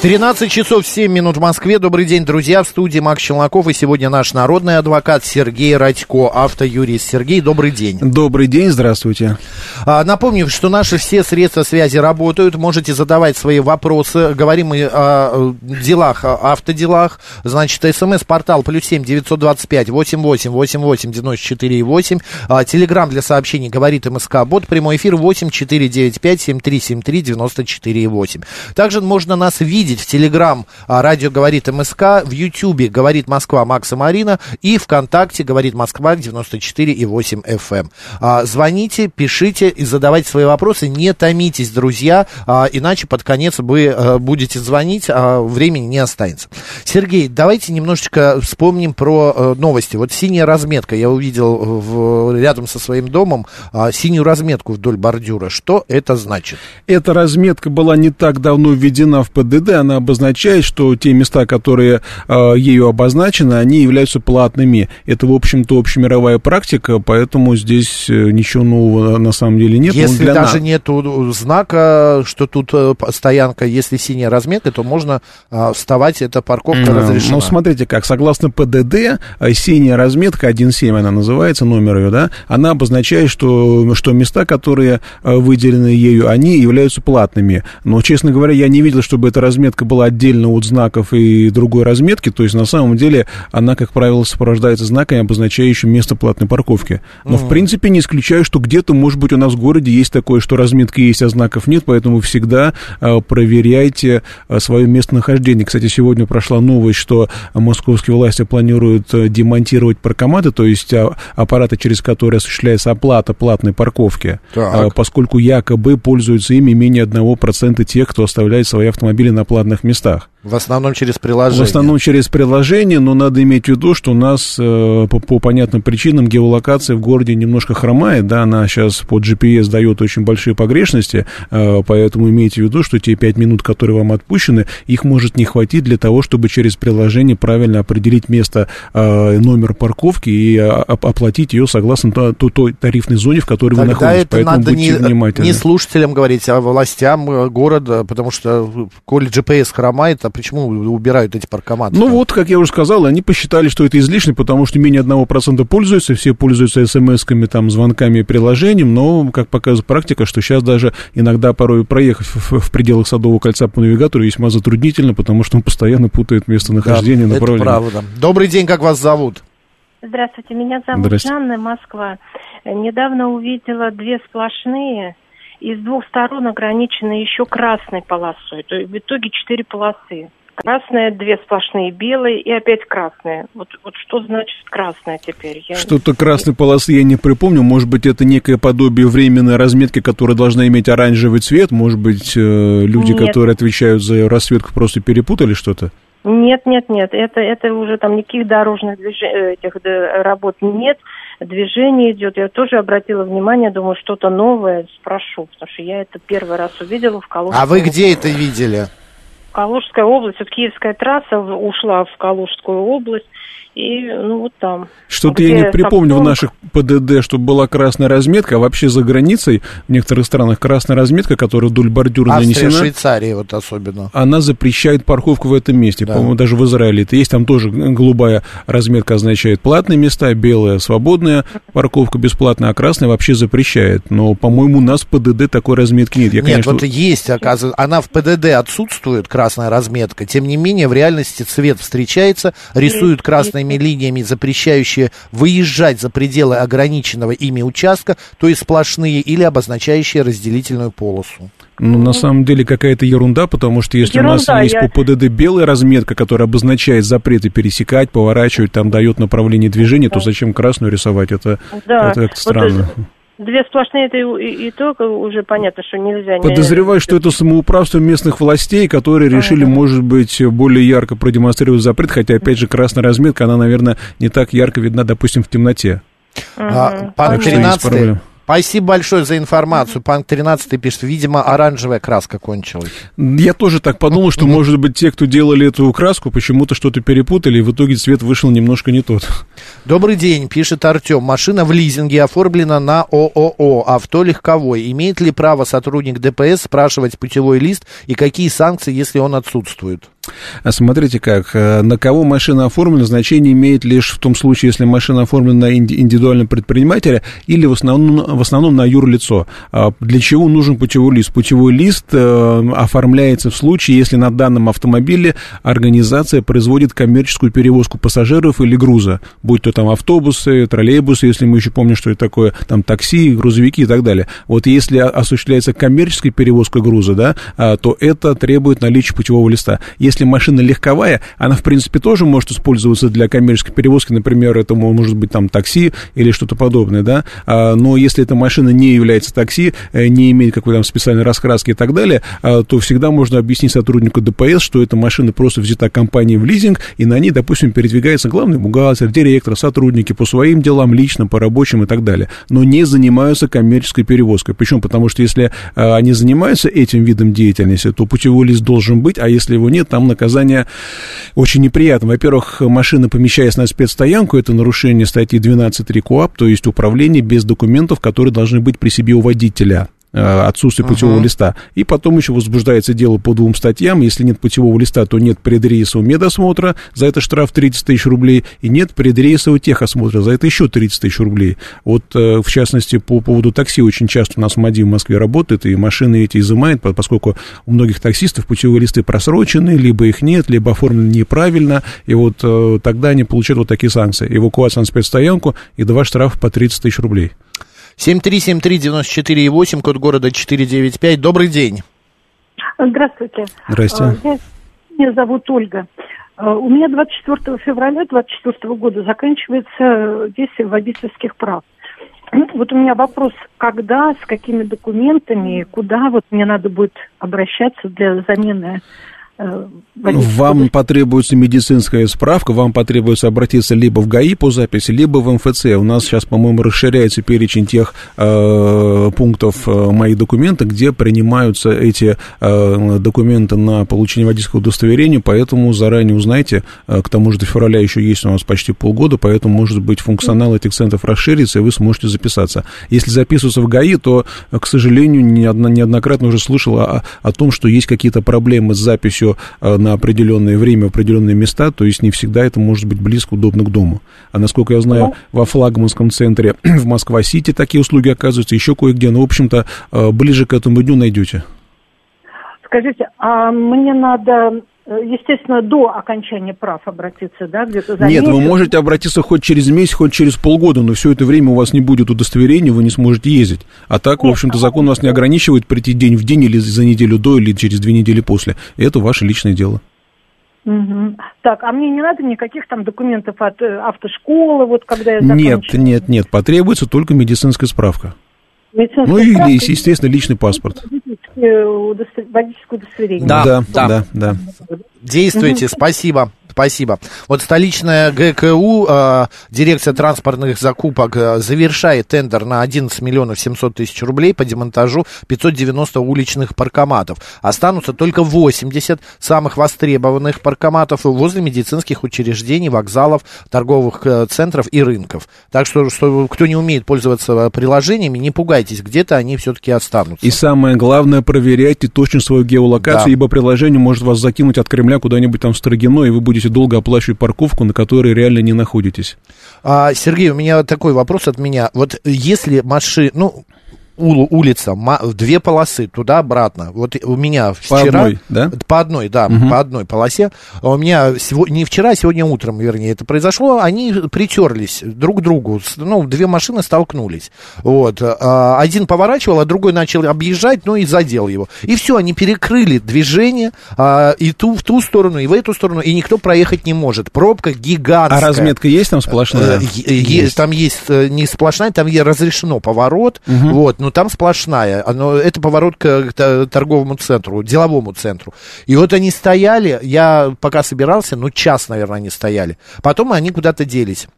13 часов 7 минут в Москве. Добрый день, друзья. В студии Макс Челноков. И сегодня наш народный адвокат Сергей Радько, автоюрист. Сергей, добрый день. Добрый день, здравствуйте. А, напомню, что наши все средства связи работают. Можете задавать свои вопросы. Говорим мы о делах, о автоделах. Значит, смс-портал плюс семь девятьсот двадцать пять восемь восемь восемь восемь девяносто четыре и восемь. А, телеграмм для сообщений говорит МСК Бот. Прямой эфир восемь четыре девять пять семь три семь три девяносто четыре и восемь. Также можно нас видеть видеть в Телеграм а, радио говорит МСК, в Ютьюбе говорит Москва Макса Марина и ВКонтакте говорит Москва 94 и 8 FM. Эм. А, звоните, пишите и задавайте свои вопросы. Не томитесь, друзья, а, иначе под конец вы будете звонить, а времени не останется. Сергей, давайте немножечко вспомним про новости. Вот синяя разметка. Я увидел в, рядом со своим домом синюю разметку вдоль бордюра. Что это значит? Эта разметка была не так давно введена в ПДД она обозначает, что те места, которые э, ею обозначены, они являются платными. Это, в общем-то, общемировая практика, поэтому здесь э, ничего нового на самом деле нет. Если даже на... нету знака, что тут э, стоянка, если синяя разметка, то можно э, вставать, эта парковка разрешена. Ну, смотрите как, согласно ПДД, э, синяя разметка, 1.7 она называется, номер ее, да, она обозначает, что, что места, которые выделены ею, они являются платными. Но, честно говоря, я не видел, чтобы эта разметка разметка была отдельно от знаков и другой разметки, то есть на самом деле она, как правило, сопровождается знаками, обозначающими место платной парковки. Но, mm. в принципе, не исключаю, что где-то, может быть, у нас в городе есть такое, что разметки есть, а знаков нет, поэтому всегда э, проверяйте э, свое местонахождение. Кстати, сегодня прошла новость, что московские власти планируют э, демонтировать паркоматы, то есть а, аппараты, через которые осуществляется оплата платной парковки, так. поскольку якобы пользуются ими менее 1% тех, кто оставляет свои автомобили на платной ладных местах. В основном через приложение. В основном через приложение, но надо иметь в виду, что у нас э, по, по понятным причинам геолокация в городе немножко хромает, да, она сейчас по GPS дает очень большие погрешности, э, поэтому имейте в виду, что те 5 минут, которые вам отпущены, их может не хватить для того, чтобы через приложение правильно определить место, э, номер парковки и а, оплатить ее согласно той, той тарифной зоне, в которой Тогда вы находитесь. это Поэтому надо будьте не, внимательны. не слушателям говорить, а властям города, потому что коли GPS хромает, а почему убирают эти паркоматы? Ну вот, как я уже сказал, они посчитали, что это излишне, потому что менее 1% пользуются, все пользуются смс-ками, там, звонками и приложением, но, как показывает практика, что сейчас даже иногда порой проехать в, в пределах Садового кольца по навигатору весьма затруднительно, потому что он постоянно путает местонахождение, да, направление. это правда. Добрый день, как вас зовут? Здравствуйте, меня зовут Жанна, Москва. Недавно увидела две сплошные и с двух сторон ограничены еще красной полосой. То есть в итоге четыре полосы. Красная, две сплошные белые и опять красная. Вот, вот что значит красная теперь? Я Что-то красной полосы я не припомню. Может быть, это некое подобие временной разметки, которая должна иметь оранжевый цвет. Может быть, э, люди, Нет. которые отвечают за расцветку, просто перепутали что-то? Нет, нет, нет. Это, это уже там никаких дорожных движений, этих работ нет движение идет. Я тоже обратила внимание, думаю, что-то новое спрошу, потому что я это первый раз увидела в Калужской А вы где это видели? Калужская область, вот Киевская трасса ушла в Калужскую область, и ну вот там. Что-то я не припомню Сапсон... в наших ПДД, чтобы была красная разметка, а вообще за границей в некоторых странах красная разметка, которая вдоль бордюра Австрия, нанесена. Швейцария вот особенно. Она запрещает парковку в этом месте. Да. По-моему, даже в Израиле это есть. Там тоже голубая разметка означает платные места, белая свободная парковка бесплатная, а красная вообще запрещает. Но, по-моему, у нас в ПДД такой разметки нет. Я, нет, конечно... вот есть, оказывается, она в ПДД отсутствует, красная разметка. Тем не менее, в реальности цвет встречается, рисуют красными линиями, запрещающие выезжать за пределы ограниченного ими участка, то есть сплошные или обозначающие разделительную полосу. Ну, на самом деле, какая-то ерунда, потому что если ерунда, у нас есть я... по ПДД белая разметка, которая обозначает запреты пересекать, поворачивать, там дает направление движения, да. то зачем красную рисовать? Это, да. это как-то странно. Вот Две сплошные это и, и то уже понятно, что нельзя. Подозреваю, не... что это самоуправство местных властей, которые решили, ага. может быть, более ярко продемонстрировать запрет, хотя, опять же, красная разметка, она, наверное, не так ярко видна, допустим, в темноте. А, Панк 13 Спасибо большое за информацию. Панк 13 пишет, видимо, оранжевая краска кончилась. Я тоже так подумал, что, может быть, те, кто делали эту краску, почему-то что-то перепутали, и в итоге цвет вышел немножко не тот. Добрый день, пишет Артем. Машина в лизинге оформлена на ООО «Авто легковой». Имеет ли право сотрудник ДПС спрашивать путевой лист и какие санкции, если он отсутствует? Смотрите как, э, на кого машина оформлена, значение имеет лишь в том случае, если машина оформлена на индивидуального предпринимателя или в основном, в основном на юрлицо. А для чего нужен путевой лист? Путевой лист э, оформляется в случае, если на данном автомобиле организация производит коммерческую перевозку пассажиров или груза, будь то там автобусы, троллейбусы, если мы еще помним, что это такое, там такси, грузовики и так далее. Вот если осуществляется коммерческая перевозка груза, да, а, то это требует наличия путевого листа. Если машина легковая, она, в принципе, тоже может использоваться для коммерческой перевозки, например, это может быть там такси или что-то подобное, да, а, но если эта машина не является такси, э, не имеет какой-то там специальной раскраски и так далее, а, то всегда можно объяснить сотруднику ДПС, что эта машина просто взята компанией в лизинг, и на ней, допустим, передвигается главный бухгалтер, директор, сотрудники по своим делам, лично, по рабочим и так далее, но не занимаются коммерческой перевозкой. Почему? Потому что если а, они занимаются этим видом деятельности, то путевой лист должен быть, а если его нет, там наказание очень неприятно. Во-первых, машина, помещаясь на спецстоянку, это нарушение статьи 12.3 КОАП, то есть управление без документов, которые должны быть при себе у водителя. Э, отсутствие путевого uh-huh. листа. И потом еще возбуждается дело по двум статьям. Если нет путевого листа, то нет предрейсового медосмотра, за это штраф 30 тысяч рублей, и нет предрейсового техосмотра, за это еще 30 тысяч рублей. Вот, э, в частности, по поводу такси очень часто у нас МАДИ в Москве работает, и машины эти изымает, поскольку у многих таксистов путевые листы просрочены, либо их нет, либо оформлены неправильно, и вот э, тогда они получают вот такие санкции. Эвакуация на спецстоянку и два штрафа по 30 тысяч рублей. 7373948, код города 495. Добрый день. Здравствуйте. Здрасте. Я, меня зовут Ольга. А, у меня 24 февраля 2024 года заканчивается действие водительских прав. Вот у меня вопрос, когда, с какими документами, куда вот мне надо будет обращаться для замены Э, вам потребуется медицинская справка, вам потребуется обратиться либо в ГАИ по записи, либо в МФЦ. У нас сейчас, по-моему, расширяется перечень тех э, пунктов э, «Мои документы», где принимаются эти э, документы на получение водительского удостоверения, поэтому заранее узнайте. Э, к тому же до февраля еще есть у нас почти полгода, поэтому, может быть, функционал этих центров расширится, и вы сможете записаться. Если записываться в ГАИ, то, к сожалению, неоднократно уже слышал о, о том, что есть какие-то проблемы с записью еще э, на определенное время, в определенные места, то есть не всегда это может быть близко, удобно к дому. А насколько я знаю, во флагманском центре в Москва-Сити такие услуги оказываются, еще кое-где, но, в общем-то, э, ближе к этому дню найдете. Скажите, а мне надо естественно, до окончания прав обратиться, да, где-то за Нет, месяц. вы можете обратиться хоть через месяц, хоть через полгода, но все это время у вас не будет удостоверения, вы не сможете ездить. А так, Нет, в общем-то, закон вас не ограничивает прийти день в день или за неделю до, или через две недели после. Это ваше личное дело. Угу. Так, а мне не надо никаких там документов от э, автошколы, вот когда я закончу? Нет, нет, нет, потребуется только медицинская справка. Медицинская ну и, естественно, личный паспорт. Водительское удостоверение. Да, да, да. да. Действуйте, спасибо. Спасибо. Вот столичная ГКУ, э, дирекция транспортных закупок, э, завершает тендер на 11 миллионов 700 тысяч рублей по демонтажу 590 уличных паркоматов. Останутся только 80 самых востребованных паркоматов возле медицинских учреждений, вокзалов, торговых э, центров и рынков. Так что, что кто не умеет пользоваться приложениями, не пугайтесь, где-то они все-таки останутся. И самое главное, проверяйте точно свою геолокацию, да. ибо приложение может вас закинуть от Кремля куда-нибудь там в Строгино, и вы будете будете долго оплачивать парковку, на которой реально не находитесь. А, Сергей, у меня такой вопрос от меня. Вот если машина, ну, улица, две полосы туда-обратно. Вот у меня вчера... По одной, да? По одной, да, угу. по одной полосе. У меня сегодня, не вчера, а сегодня утром, вернее, это произошло. Они притерлись друг к другу. Ну, две машины столкнулись. Вот. А, один поворачивал, а другой начал объезжать, ну и задел его. И все, они перекрыли движение а, и ту, в ту сторону, и в эту сторону, и никто проехать не может. Пробка гигантская. А разметка есть там сплошная? Э, есть. Там есть э, не сплошная, там разрешено поворот. Угу. Вот, но там сплошная. Оно, это поворот к, к торговому центру, деловому центру. И вот они стояли, я пока собирался, ну, час, наверное, они стояли. Потом они куда-то делись.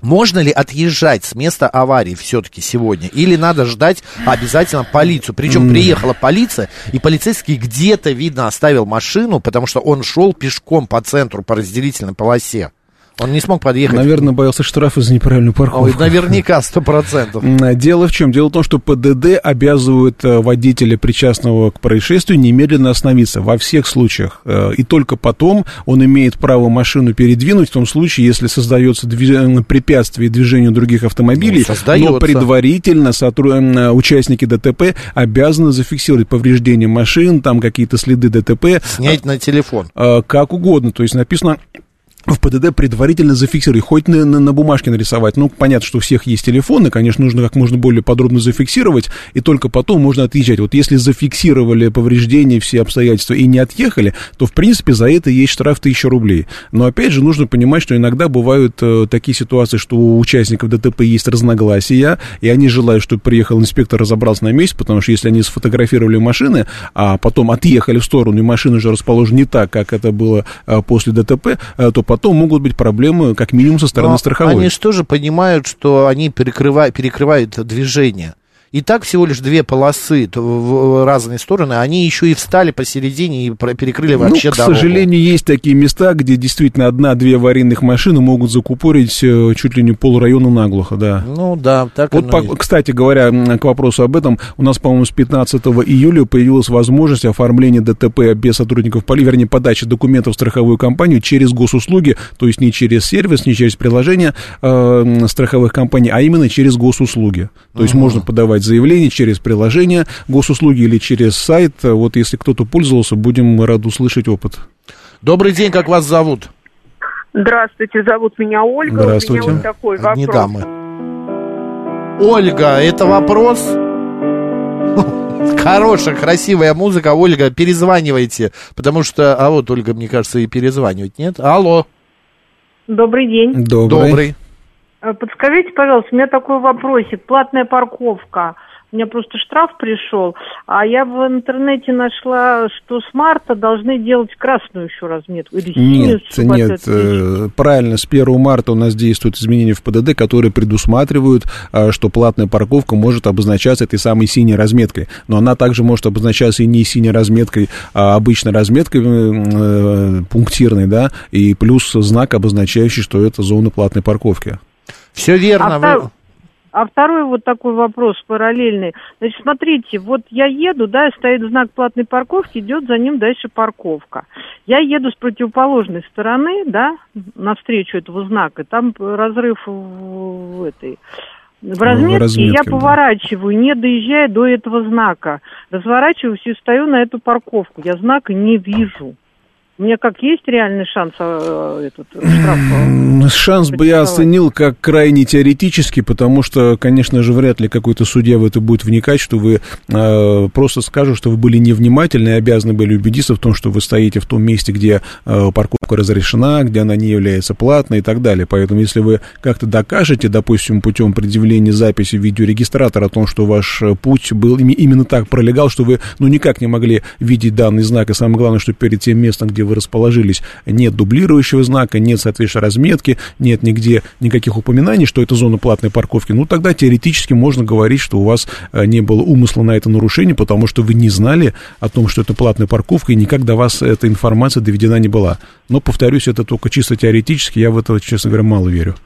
Можно ли отъезжать с места аварии все-таки сегодня? Или надо ждать обязательно полицию? Причем приехала полиция, и полицейский где-то, видно, оставил машину, потому что он шел пешком по центру, по разделительной полосе. Он не смог подъехать. Наверное, боялся штрафа за неправильную парковку. Ой, наверняка, сто процентов. Дело в чем? Дело в том, что ПДД обязывает э, водителя, причастного к происшествию, немедленно остановиться во всех случаях. Э, и только потом он имеет право машину передвинуть в том случае, если создается движ... Э, препятствие движению других автомобилей. Ну, но предварительно сотруд... участники ДТП обязаны зафиксировать повреждения машин, там какие-то следы ДТП. Снять на телефон. Как угодно. То есть написано в ПДД предварительно зафиксировать, хоть на, на, на бумажке нарисовать. Ну, понятно, что у всех есть телефоны, конечно, нужно как можно более подробно зафиксировать, и только потом можно отъезжать. Вот если зафиксировали повреждения, все обстоятельства и не отъехали, то, в принципе, за это есть штраф 1000 рублей. Но, опять же, нужно понимать, что иногда бывают э, такие ситуации, что у участников ДТП есть разногласия, и они желают, чтобы приехал инспектор, разобрался на месте, потому что если они сфотографировали машины, а потом отъехали в сторону, и машина уже расположена не так, как это было э, после ДТП, э, то потом потом могут быть проблемы, как минимум, со стороны Но страховой. Они же тоже понимают, что они перекрывают, перекрывают движение и так всего лишь две полосы в разные стороны, они еще и встали посередине и перекрыли ну, вообще ну, к дорогу. к сожалению, есть такие места, где действительно одна-две аварийных машины могут закупорить э, чуть ли не полрайона наглухо, да. Ну, да, так Вот, по, кстати говоря, к вопросу об этом, у нас, по-моему, с 15 июля появилась возможность оформления ДТП без сотрудников полиции, вернее, подачи документов в страховую компанию через госуслуги, то есть не через сервис, не через приложение э, страховых компаний, а именно через госуслуги. То есть uh-huh. можно подавать подавать заявление через приложение госуслуги или через сайт. Вот если кто-то пользовался, будем рады услышать опыт. Добрый день, как вас зовут? Здравствуйте, зовут меня Ольга. Здравствуйте. У меня вот такой вопрос. Не дамы. Ольга, это вопрос? Хорошая, красивая музыка. Ольга, перезванивайте. Потому что, а вот Ольга, мне кажется, и перезванивать, нет? Алло. Добрый день. Добрый. Добрый. Э, подскажите, пожалуйста, у меня такой вопросик. Платная парковка. У меня просто штраф пришел, а я в интернете нашла, что с марта должны делать красную еще разметку. Или синюю, нет, нет, э, правильно, с 1 марта у нас действуют изменения в ПДД, которые предусматривают, э, что платная парковка может обозначаться этой самой синей разметкой. Но она также может обозначаться и не синей разметкой, а обычной разметкой э, пунктирной, да, и плюс знак, обозначающий, что это зона платной парковки. Все верно. А, вы... а второй вот такой вопрос параллельный. Значит, смотрите, вот я еду, да, стоит знак платной парковки, идет за ним дальше парковка. Я еду с противоположной стороны, да, навстречу этого знака, там разрыв в этой в разметке, разметке я поворачиваю, да. не доезжая до этого знака. Разворачиваюсь и стою на эту парковку. Я знака не вижу. Меня как есть реальный шанс а, этот штраф? А, шанс бы я оценил как крайне теоретический, потому что, конечно же, вряд ли какой-то судья в это будет вникать, что вы э, просто скажут, что вы были невнимательны и обязаны были убедиться в том, что вы стоите в том месте, где э, парковка разрешена, где она не является платной и так далее. Поэтому, если вы как-то докажете, допустим, путем предъявления записи видеорегистратора о том, что ваш путь был именно так пролегал, что вы, ну, никак не могли видеть данный знак, и самое главное, что перед тем местом, где вы расположились, нет дублирующего знака, нет соответствующей разметки, нет нигде никаких упоминаний, что это зона платной парковки, ну, тогда теоретически можно говорить, что у вас э, не было умысла на это нарушение, потому что вы не знали о том, что это платная парковка, и никак до вас эта информация доведена не была. Но, повторюсь, это только чисто теоретически, я в это, честно говоря, мало верю.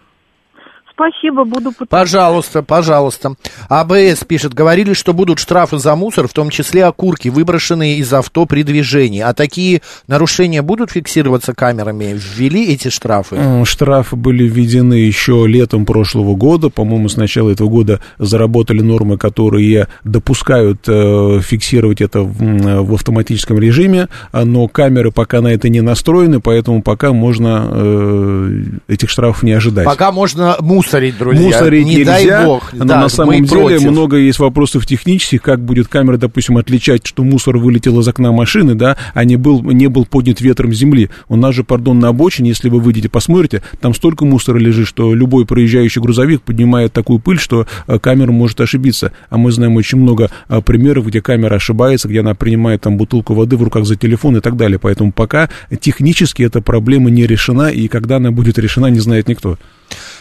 Спасибо, буду пытаться. Пожалуйста, пожалуйста. АБС пишет, говорили, что будут штрафы за мусор, в том числе окурки, выброшенные из авто при движении. А такие нарушения будут фиксироваться камерами? Ввели эти штрафы? Штрафы были введены еще летом прошлого года. По-моему, с начала этого года заработали нормы, которые допускают э, фиксировать это в, в автоматическом режиме, но камеры пока на это не настроены, поэтому пока можно э, этих штрафов не ожидать. Пока можно мусор мусорить, друзья. Мусорить не нельзя, дай бог. но да, на самом деле против. много есть вопросов технических, как будет камера, допустим, отличать, что мусор вылетел из окна машины, да, а не был, не был поднят ветром земли. У нас же, пардон, на обочине, если вы выйдете, посмотрите, там столько мусора лежит, что любой проезжающий грузовик поднимает такую пыль, что э, камера может ошибиться. А мы знаем очень много э, примеров, где камера ошибается, где она принимает там бутылку воды в руках за телефон и так далее. Поэтому пока технически эта проблема не решена, и когда она будет решена, не знает никто.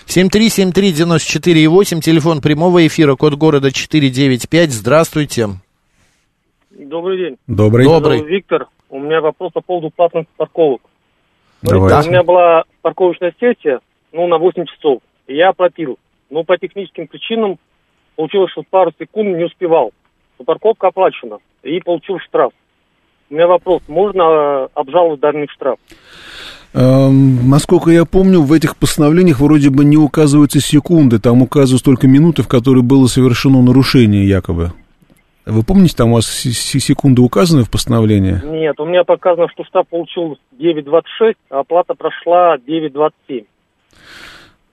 7373948, телефон прямого эфира, код города 495. Здравствуйте. Добрый день. Добрый. Добрый. Виктор, у меня вопрос по поводу платных парковок. Давайте. У меня была парковочная сессия, ну, на 8 часов. И я оплатил. Но по техническим причинам получилось, что пару секунд не успевал. Но парковка оплачена. И получил штраф. У меня вопрос, можно э, обжаловать данный штраф? Эм, насколько я помню, в этих постановлениях вроде бы не указываются секунды, там указываются только минуты, в которые было совершено нарушение якобы. Вы помните, там у вас секунды указаны в постановлении? Нет, у меня показано, что штраф получил 9.26, а оплата прошла 9.27.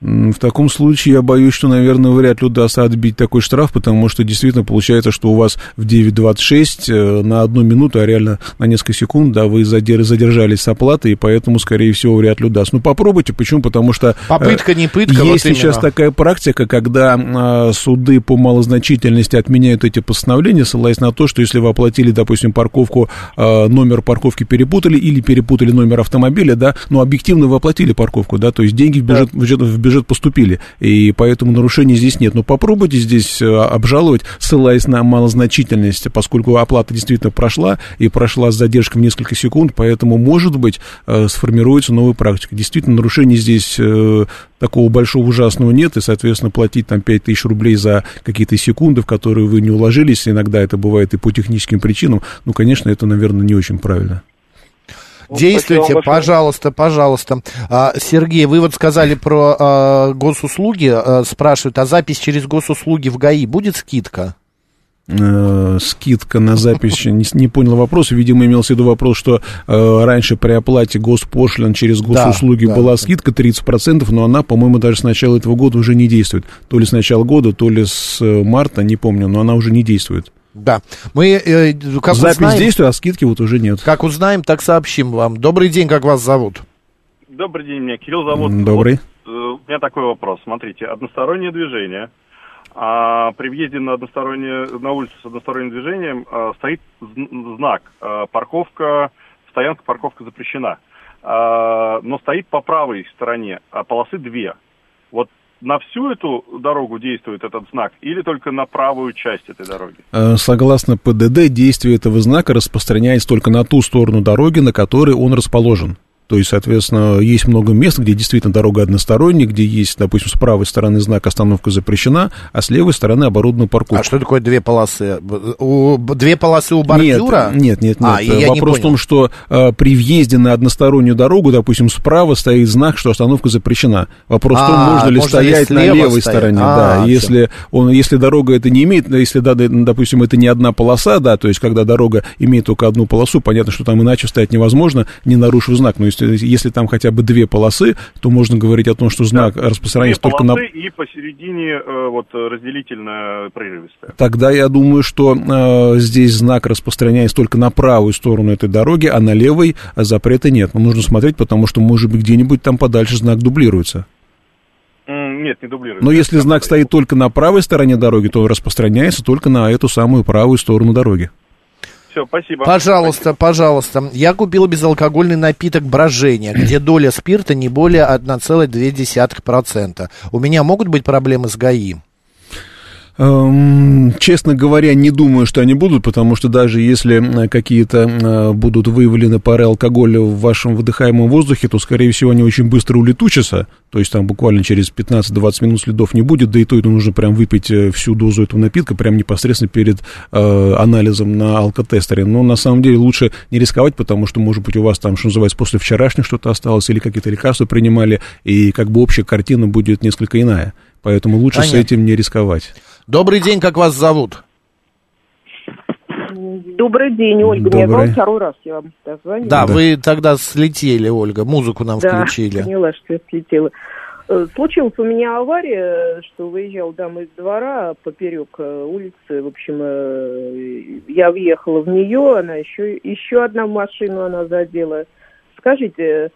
В таком случае я боюсь, что, наверное, вряд ли удастся отбить такой штраф, потому что действительно получается, что у вас в 9.26 э, на одну минуту, а реально на несколько секунд, да, вы задержались с оплатой, и поэтому, скорее всего, вряд ли удастся. Ну, попробуйте, почему? Потому что... Э, Попытка, не пытка, Есть вот сейчас такая практика, когда э, суды по малозначительности отменяют эти постановления, ссылаясь на то, что если вы оплатили, допустим, парковку, э, номер парковки перепутали или перепутали номер автомобиля, да, но объективно вы оплатили парковку, да, то есть деньги в бюджет, в бюджет, бюджет поступили, и поэтому нарушений здесь нет. Но попробуйте здесь э, обжаловать, ссылаясь на малозначительность, поскольку оплата действительно прошла, и прошла с задержкой в несколько секунд, поэтому, может быть, э, сформируется новая практика. Действительно, нарушений здесь э, такого большого ужасного нет, и, соответственно, платить там 5 тысяч рублей за какие-то секунды, в которые вы не уложились, иногда это бывает и по техническим причинам, ну, конечно, это, наверное, не очень правильно. Действуйте, пожалуйста, пожалуйста. А, Сергей, вы вот сказали про а, госуслуги, а, спрашивают, а запись через госуслуги в ГАИ будет скидка? Э, скидка на запись, не, не понял вопрос, видимо, имелся в виду вопрос, что э, раньше при оплате госпошлин через госуслуги да, была да, скидка 30%, но она, по-моему, даже с начала этого года уже не действует. То ли с начала года, то ли с э, марта, не помню, но она уже не действует. Да. Мы, э, как Запись узнаем, действует, а скидки вот уже нет. Как узнаем, так сообщим вам. Добрый день, как вас зовут? Добрый день, меня Кирилл зовут. Добрый. Вот, э, у меня такой вопрос. Смотрите, одностороннее движение. А при въезде на, одностороннее, на улицу с односторонним движением а, стоит знак а, «Парковка, стоянка, парковка запрещена». А, но стоит по правой стороне, а полосы две. Вот на всю эту дорогу действует этот знак или только на правую часть этой дороги? Э, согласно ПДД, действие этого знака распространяется только на ту сторону дороги, на которой он расположен. То есть, соответственно, есть много мест, где действительно дорога односторонняя, где есть, допустим, с правой стороны знак «Остановка запрещена», а с левой стороны оборудована парковка. А что такое две полосы? У, две полосы у бордюра? Нет, нет, нет. А, нет. Вопрос в том, что э, при въезде на одностороннюю дорогу, допустим, справа стоит знак, что остановка запрещена. Вопрос а, в том, а, можно ли можно стоять на левой стоять? стороне. А, да, если, он, если дорога это не имеет, если, да, допустим, это не одна полоса, да, то есть когда дорога имеет только одну полосу, понятно, что там иначе стоять невозможно, не нарушив знак. Но если есть, если там хотя бы две полосы, то можно говорить о том, что знак да. распространяется только на... и посередине э, вот разделительная прерывистая. Тогда я думаю, что э, здесь знак распространяется только на правую сторону этой дороги, а на левой запрета нет. Но нужно смотреть, потому что, может быть, где-нибудь там подальше знак дублируется. Нет, не дублируется. Но если знак стоит только на правой стороне дороги, то он распространяется только на эту самую правую сторону дороги. Все, спасибо. Пожалуйста, спасибо. пожалуйста. Я купил безалкогольный напиток брожения, где доля спирта не более 1,2%. У меня могут быть проблемы с ГАИ? Эм, честно говоря, не думаю, что они будут, потому что даже если э, какие-то э, будут выявлены пары алкоголя в вашем выдыхаемом воздухе, то, скорее всего, они очень быстро улетучатся, то есть там буквально через 15-20 минут следов не будет, да и то это нужно прям выпить э, всю дозу этого напитка, прям непосредственно перед э, анализом на алкотестере. Но на самом деле лучше не рисковать, потому что, может быть, у вас там, что называется, после вчерашних что-то осталось, или какие-то лекарства принимали, и как бы общая картина будет несколько иная. Поэтому лучше Понятно. с этим не рисковать. Добрый день, как вас зовут? Добрый день, Ольга. Добрый. Меня зовут второй раз, я вам дозвонила. Да, да, вы тогда слетели, Ольга, музыку нам да, включили. поняла, что я слетела. Э, случилась у меня авария, что выезжал дама из двора поперек э, улицы. В общем, э, я въехала в нее, она еще, еще одна машину она задела. Скажите,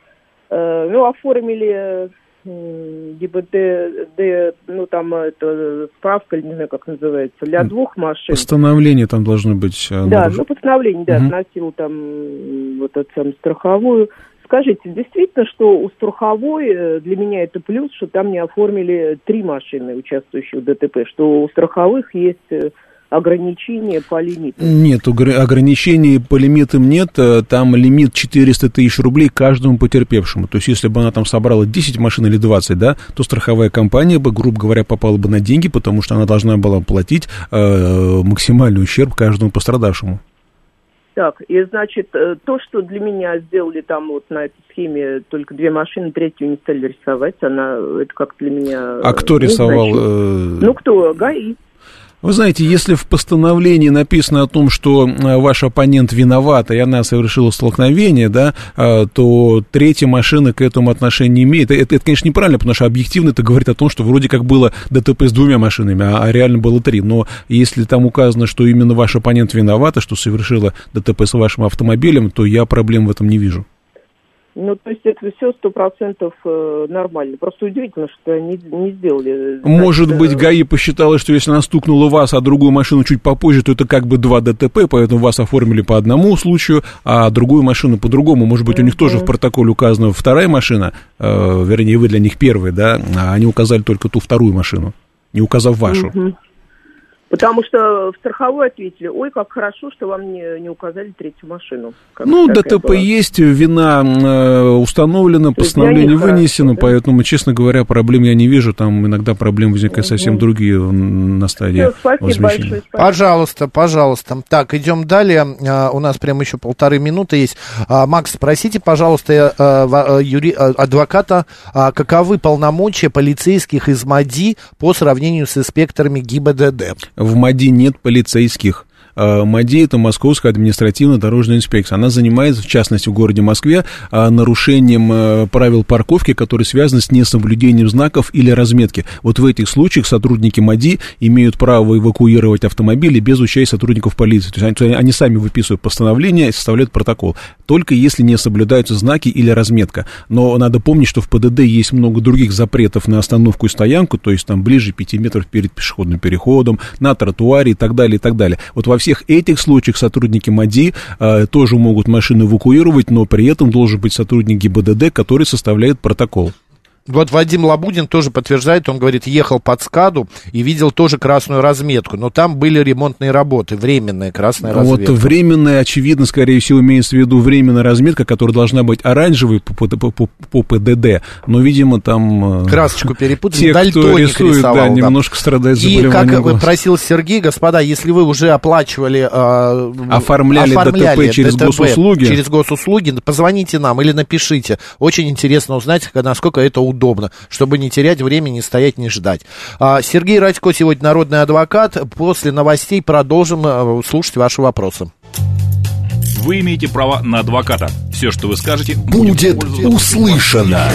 ну, оформили ГИБД, ну там это справка, не знаю, как называется, для двух машин. Постановление там должно быть. Да, ну постановление, да, угу. относил там вот эту самую страховую. скажите, действительно, что у страховой э, для меня это плюс, что там не оформили три машины, участвующие в ДТП, что у страховых есть э, ограничения по лимиту? Нет, ограничений по лимитам нет. Э, там лимит 400 тысяч рублей каждому потерпевшему. То есть, если бы она там собрала 10 машин или 20, да, то страховая компания бы, грубо говоря, попала бы на деньги, потому что она должна была платить э, максимальный ущерб каждому пострадавшему. Так, и значит, э, то, что для меня сделали там вот на этой схеме только две машины, третью не стали рисовать, она, это как для меня... А кто рисовал? Значит, ну, кто? ГАИ. Вы знаете, если в постановлении написано о том, что э, ваш оппонент виноват, и она совершила столкновение, да, э, то третья машина к этому отношения не имеет. Это, это, конечно, неправильно, потому что объективно это говорит о том, что вроде как было ДТП с двумя машинами, а, а реально было три. Но если там указано, что именно ваш оппонент виноват, и что совершила ДТП с вашим автомобилем, то я проблем в этом не вижу. Ну, то есть это все сто процентов э, нормально. Просто удивительно, что они не сделали. Значит, Может э, быть, ГАИ посчитала, что если она стукнула вас, а другую машину чуть попозже, то это как бы два ДТП, поэтому вас оформили по одному случаю, а другую машину по другому. Может быть, у них тоже в протоколе указана вторая машина, э, вернее, вы для них первый, да, а они указали только ту вторую машину, не указав вашу. uh Потому что в страховой ответили, ой, как хорошо, что вам не, не указали третью машину. Как ну, ДТП была. есть, вина э, установлена, постановление вынесено, хорошо, да? поэтому, честно говоря, проблем я не вижу. Там иногда проблемы возникают угу. совсем другие на стадии Все, спасибо большое. Спасибо. Пожалуйста, пожалуйста. Так, идем далее. А, у нас прямо еще полторы минуты есть. А, Макс, спросите, пожалуйста, а, юри... адвоката, каковы полномочия полицейских из МАДИ по сравнению с инспекторами ГИБДД? В МАДИ нет полицейских. Э, МАДИ – это Московская административно-дорожная инспекция. Она занимается, в частности, в городе Москве, э, нарушением э, правил парковки, которые связаны с несоблюдением знаков или разметки. Вот в этих случаях сотрудники МАДИ имеют право эвакуировать автомобили без участия сотрудников полиции. То есть они, они сами выписывают постановление и составляют протокол. Только если не соблюдаются знаки или разметка. Но надо помнить, что в ПДД есть много других запретов на остановку и стоянку, то есть там ближе 5 метров перед пешеходным переходом, на тротуаре и так далее, и так далее. Вот во всех этих случаях сотрудники МАДИ э, тоже могут машину эвакуировать, но при этом должен быть сотрудник ГИБДД, который составляет протокол. Вот Вадим Лабудин тоже подтверждает, он говорит, ехал под скаду и видел тоже красную разметку, но там были ремонтные работы, временная красная разметка. Вот временная, очевидно, скорее всего, имеется в виду временная разметка, которая должна быть оранжевой по, по, по, по ПДД, но, видимо, там... Э, Красочку перепутали, те, кто рисует, рисовал, да, да, немножко страдает И, как просил Сергей, господа, если вы уже оплачивали... Э, оформляли, оформляли ДТП через ДТП, госуслуги... Через госуслуги, позвоните нам или напишите. Очень интересно узнать, насколько это удобно, чтобы не терять времени, не стоять, не ждать. А, Сергей Радько сегодня народный адвокат. После новостей продолжим э, слушать ваши вопросы. Вы имеете право на адвоката. Все, что вы скажете, будет услышано.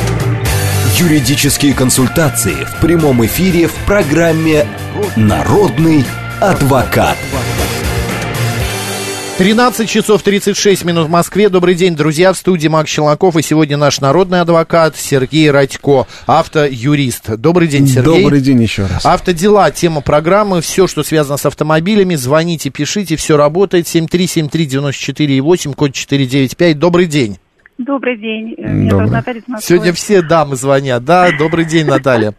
Юридические консультации в прямом эфире в программе «Народный адвокат». 13 часов 36 минут в Москве. Добрый день, друзья. В студии Макс Челноков. И сегодня наш народный адвокат Сергей Радько, автоюрист. Добрый день, Сергей. Добрый день еще раз. Автодела, тема программы. Все, что связано с автомобилями. Звоните, пишите. Все работает. 7373948, код 495. Добрый день. Добрый день. Меня зовут Наталья Сегодня все дамы звонят. Да, добрый день, Наталья.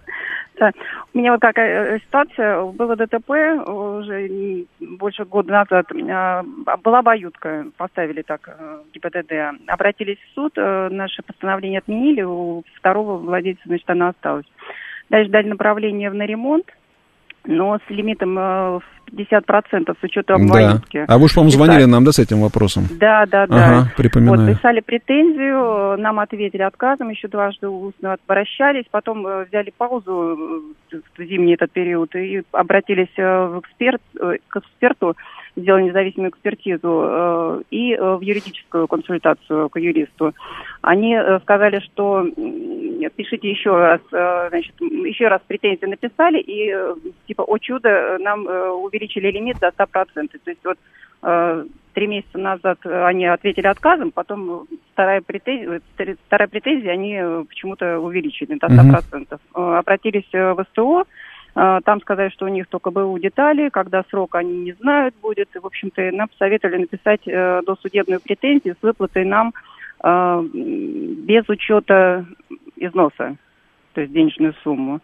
У меня вот такая э, ситуация. Было ДТП уже больше года назад. А, была обоюдка, поставили так э, ГИБДД. Обратились в суд, э, наше постановление отменили, у второго владельца, значит, она осталась. Дальше дали направление на ремонт но с лимитом в 50% с учетом да. А вы же, по-моему, звонили нам, да, с этим вопросом? Да, да, да. Ага, припоминаю. Вот, писали претензию, нам ответили отказом, еще дважды устно обращались, потом э, взяли паузу э, в зимний этот период и обратились э, в эксперт, к эксперту, сделали независимую экспертизу и в юридическую консультацию к юристу. Они сказали, что пишите еще раз, значит, еще раз претензии написали, и типа, о чудо, нам увеличили увеличили лимит до 100%. То есть вот э, три месяца назад они ответили отказом, потом вторая претензия, вторая претензия они почему-то увеличили до 100%. Угу. Обратились в СТО, там сказали, что у них только БУ детали, когда срок они не знают будет. И, в общем-то, нам посоветовали написать досудебную претензию с выплатой нам э, без учета износа, то есть денежную сумму.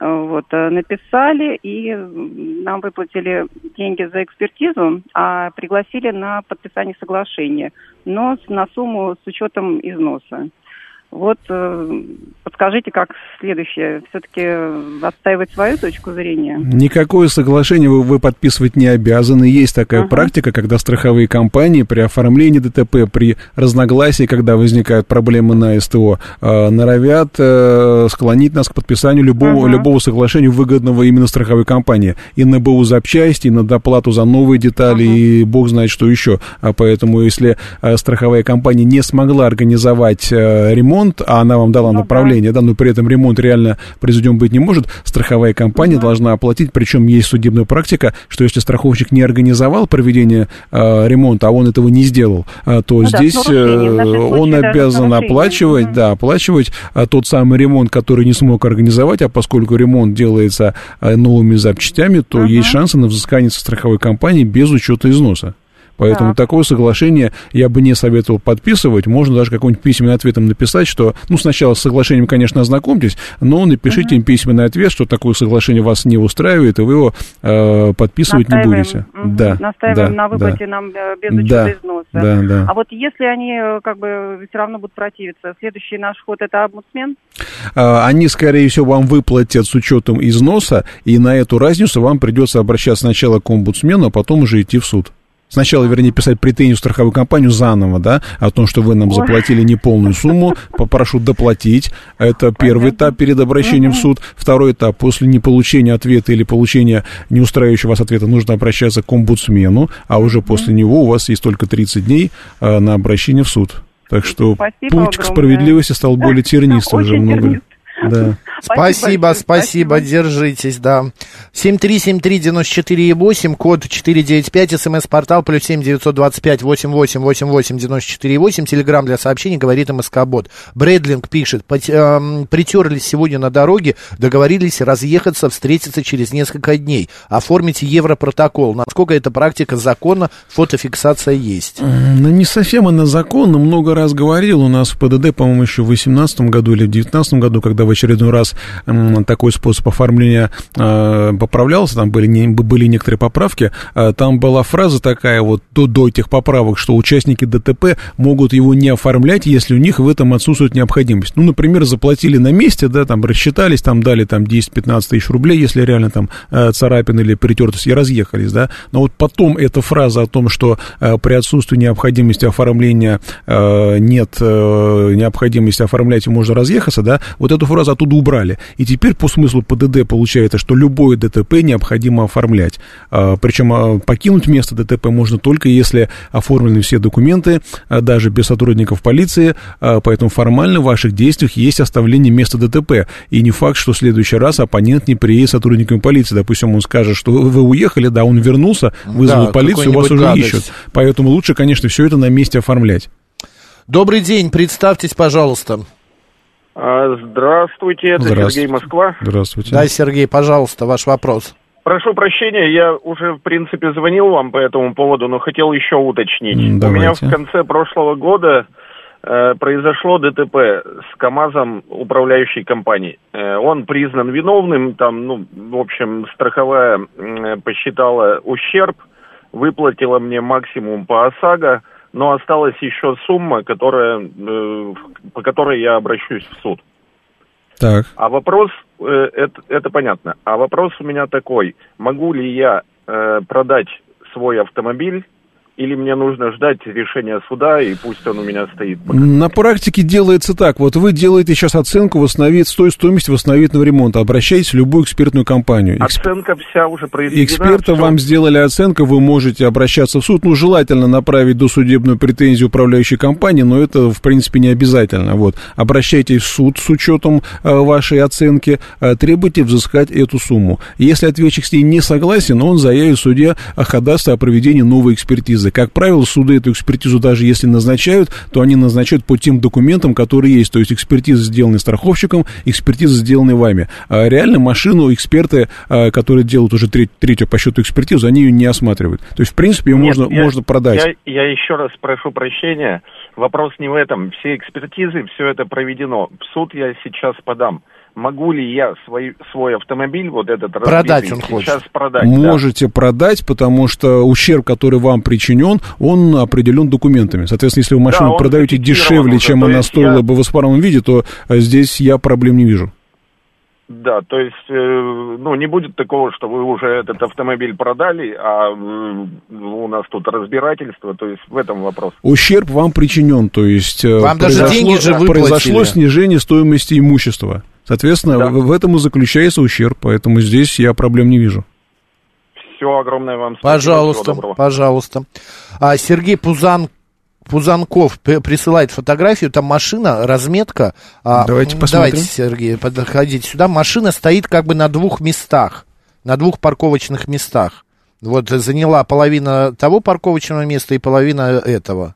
Вот, написали и нам выплатили деньги за экспертизу, а пригласили на подписание соглашения, но на сумму с учетом износа. Вот э, подскажите, как следующее, все-таки отстаивать свою точку зрения? Никакое соглашение вы, вы подписывать не обязаны. Есть такая uh-huh. практика, когда страховые компании при оформлении ДТП, при разногласии, когда возникают проблемы на СТО, э, норовят э, склонить нас к подписанию любого, uh-huh. любого соглашения, выгодного именно страховой компании. И на БУ запчасти, и на доплату за новые детали, uh-huh. и бог знает что еще. А поэтому, если э, страховая компания не смогла организовать э, ремонт, ремонт, а она вам дала ну, направление, да. да, но при этом ремонт реально произведен быть не может, страховая компания угу. должна оплатить, причем есть судебная практика, что если страховщик не организовал проведение э, ремонта, а он этого не сделал, э, то ну, здесь да, э, он обязан оплачивать, угу. да, оплачивать э, тот самый ремонт, который не смог организовать, а поскольку ремонт делается э, новыми запчастями, то угу. есть шансы на взыскание со страховой компании без учета износа. Поэтому да. такое соглашение я бы не советовал подписывать. Можно даже какой-нибудь письменный ответом написать, что, ну, сначала с соглашением, конечно, ознакомьтесь, но напишите угу. им письменный ответ, что такое соглашение вас не устраивает, и вы его э, подписывать Настаиваем, не будете. Угу. Да, Настаиваем да, на выплате да. нам э, без учета да, износа. Да, да. А вот если они э, как бы все равно будут противиться, следующий наш ход это омбудсмен? А, они, скорее всего, вам выплатят с учетом износа, и на эту разницу вам придется обращаться сначала к омбудсмену, а потом уже идти в суд. Сначала, вернее, писать претензию в страховую компанию заново, да, о том, что вы нам заплатили неполную сумму, попрошу доплатить. Это первый этап перед обращением в суд. Второй этап, после неполучения ответа или получения не устраивающего вас ответа, нужно обращаться к омбудсмену, а уже после него у вас есть только 30 дней а, на обращение в суд. Так что Спасибо путь огромное. к справедливости стал более тернистым уже много лет. Да. Спасибо, спасибо, держитесь, да. 7373948, код 495, смс-портал, плюс 7 925 8888 94,8, телеграмм для сообщений, говорит МСК-бот. Брэдлинг пишет, э, притерлись сегодня на дороге, договорились разъехаться, встретиться через несколько дней. Оформите европротокол. Насколько эта практика законна, фотофиксация есть? Ну, не совсем она законна, много раз говорил. У нас в ПДД, по-моему, еще в 2018 году или в 2019 году, когда в очередной раз такой способ оформления э, поправлялся, там были, были некоторые поправки, э, там была фраза такая вот до, до этих поправок, что участники ДТП могут его не оформлять, если у них в этом отсутствует необходимость. Ну, например, заплатили на месте, да, там рассчитались, там дали там 10-15 тысяч рублей, если реально там э, царапины или притертость, и разъехались, да. Но вот потом эта фраза о том, что при отсутствии необходимости оформления нет необходимости оформлять и можно разъехаться, да, вот эту фразу оттуда убрали. И теперь по смыслу ПДД получается, что любое ДТП необходимо оформлять. А, причем а, покинуть место ДТП можно только если оформлены все документы, а, даже без сотрудников полиции, поэтому формально в ваших действиях есть оставление места ДТП. И не факт, что в следующий раз оппонент не приедет сотрудниками полиции. Допустим, он скажет, что вы уехали, да, он вернулся, вызвал да, полицию, вас уже гадость. ищут. Поэтому лучше, конечно, все это на месте оформлять. Добрый день, представьтесь, пожалуйста. А, здравствуйте, это Здравствуйте. Сергей Москва. Здравствуйте. Да, Сергей, пожалуйста, ваш вопрос. Прошу прощения, я уже, в принципе, звонил вам по этому поводу, но хотел еще уточнить. Давайте. У меня в конце прошлого года э, произошло ДТП с КАМАЗом управляющей компании. Э, он признан виновным, там, ну, в общем, страховая э, посчитала ущерб, выплатила мне максимум по ОСАГО, но осталась еще сумма, которая, э, по которой я обращусь в суд. Так. А вопрос, э, это, это понятно, а вопрос у меня такой, могу ли я э, продать свой автомобиль или мне нужно ждать решения суда, и пусть он у меня стоит? На практике делается так. Вот вы делаете сейчас оценку восстановить, стой стоимости восстановительного ремонта. Обращайтесь в любую экспертную компанию. Оценка вся уже произведена. Эксперты вам сделали оценку, вы можете обращаться в суд. Ну, желательно направить досудебную претензию управляющей компании, но это, в принципе, не обязательно. Вот. Обращайтесь в суд с учетом э, вашей оценки, э, требуйте взыскать эту сумму. Если ответчик с ней не согласен, он заявит в суде о ходатайстве о проведении новой экспертизы экспертизы. Как правило, суды эту экспертизу даже если назначают, то они назначают по тем документам, которые есть. То есть экспертиза сделана страховщиком, экспертиза сделана вами. А реально машину эксперты, а, которые делают уже треть, третью по счету экспертизу, они ее не осматривают. То есть, в принципе, ее Нет, можно, я, можно продать. Я, я еще раз прошу прощения. вопрос не в этом. Все экспертизы, все это проведено. В суд я сейчас подам могу ли я свой, свой автомобиль, вот этот продать разбитый, он сейчас хочет. продать? Можете да. продать, потому что ущерб, который вам причинен, он определен документами. Соответственно, если вы машину да, продаете дешевле, уже, чем она стоила я... бы в исправном виде, то э, здесь я проблем не вижу. Да, то есть, э, ну, не будет такого, что вы уже этот автомобиль продали, а э, у нас тут разбирательство, то есть в этом вопрос. Ущерб вам причинен, то есть э, вам даже деньги же произошло снижение стоимости имущества. Соответственно, да. в, в этом и заключается ущерб, поэтому здесь я проблем не вижу. Все, огромное вам спасибо. Пожалуйста, пожалуйста. А, Сергей Пузан, Пузанков присылает фотографию, там машина, разметка. А, давайте посмотрим. Давайте, Сергей, подходите сюда. Машина стоит как бы на двух местах, на двух парковочных местах. Вот заняла половина того парковочного места и половина этого.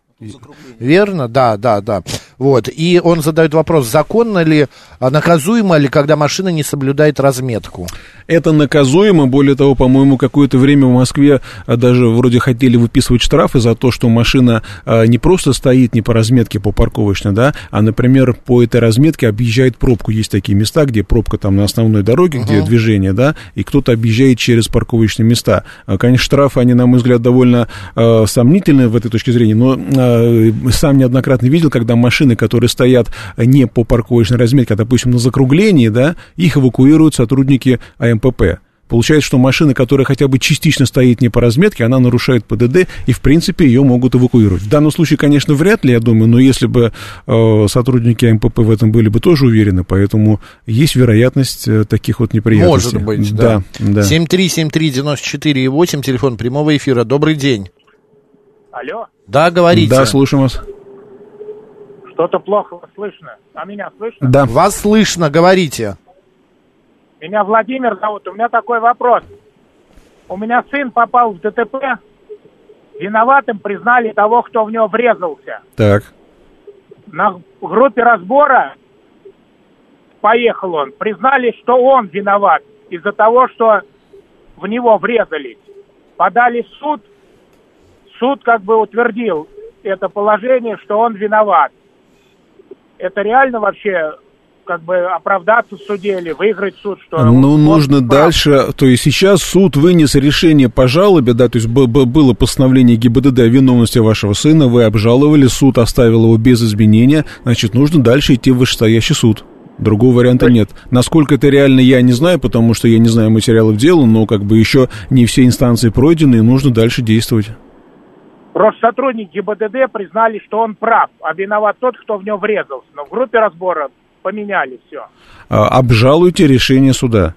Верно? Да, да, да. Вот. И он задает вопрос, законно ли, а наказуемо ли, когда машина не соблюдает разметку? Это наказуемо. Более того, по-моему, какое-то время в Москве а, даже вроде хотели выписывать штрафы за то, что машина а, не просто стоит не по разметке по парковочной, да, а, например, по этой разметке объезжает пробку. Есть такие места, где пробка там на основной дороге, где uh-huh. движение, да, и кто-то объезжает через парковочные места. Конечно, штрафы, они, на мой взгляд, довольно э, сомнительные в этой точке зрения, но э, сам неоднократно видел, когда машины, которые стоят не по парковочной разметке, а, допустим, на закруглении, да, их эвакуируют сотрудники АМ МПП. Получается, что машина, которая хотя бы частично стоит не по разметке, она нарушает ПДД, и, в принципе, ее могут эвакуировать. В данном случае, конечно, вряд ли, я думаю, но если бы э, сотрудники МПП в этом были бы тоже уверены, поэтому есть вероятность э, таких вот неприятностей. Может быть, да. да. 7373948, телефон прямого эфира. Добрый день. Алло? Да, говорите. Да, слушаем вас. Что-то плохо слышно. А меня слышно? Да. Вас слышно, говорите. Меня Владимир зовут. У меня такой вопрос. У меня сын попал в ДТП. Виноватым признали того, кто в него врезался. Так. На группе разбора поехал он. Признали, что он виноват из-за того, что в него врезались. Подали в суд. Суд как бы утвердил это положение, что он виноват. Это реально вообще как бы оправдаться в суде или выиграть суд, что... Ну, нужно прав. дальше, то есть сейчас суд вынес решение по жалобе, да, то есть было постановление ГИБДД о виновности вашего сына, вы обжаловали, суд оставил его без изменения, значит, нужно дальше идти в вышестоящий суд. Другого варианта нет. Насколько это реально, я не знаю, потому что я не знаю материалов дела, но как бы еще не все инстанции пройдены, и нужно дальше действовать. Просто сотрудники ГИБДД признали, что он прав, а виноват тот, кто в него врезался. Но в группе разбора поменяли все. А, обжалуйте решение суда.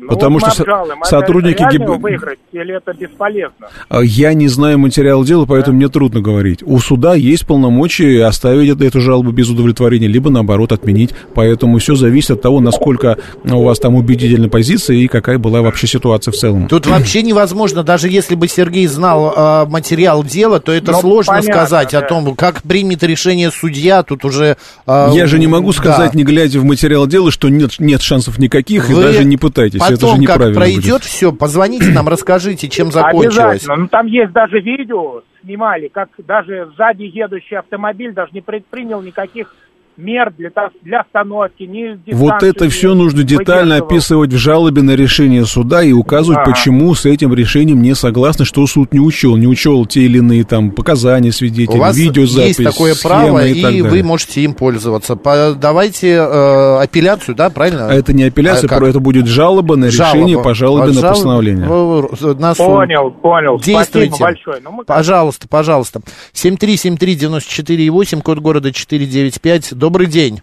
Ну, Потому вот что обжалуем. сотрудники ГИБ... выиграть или это бесполезно? А, я не знаю материал дела, поэтому да. мне трудно говорить. У суда есть полномочия оставить эту жалобу без удовлетворения, либо наоборот отменить. Поэтому все зависит от того, насколько у вас там убедительная позиция и какая была вообще ситуация в целом. Тут вообще невозможно, даже если бы Сергей знал э, материал дела, то это ну, сложно понятно, сказать да. о том, как примет решение судья. Тут уже... Э, я же не могу сказать, да. не глядя в материал дела, что нет, нет шансов никаких, Вы... и даже не пытайтесь потом, как пройдет будет. все, позвоните нам, расскажите, чем закончилось. Обязательно. Ну, там есть даже видео, снимали, как даже сзади едущий автомобиль даже не предпринял никаких мер для, для остановки, ни Вот это все нужно детально описывать в жалобе на решение суда и указывать, ага. почему с этим решением не согласны, что суд не учел. Не учел те или иные там показания свидетелей, У вас видеозапись, есть такое право, и, и вы можете им пользоваться. По, давайте э, апелляцию, да, правильно? А это не апелляция, а это будет жалоба на жалоба. решение по жалобе на постановление. На Понял, понял. Действуйте. Спасибо большое. Ну, мы... Пожалуйста, пожалуйста. 7373948, код города 495. Добрый день.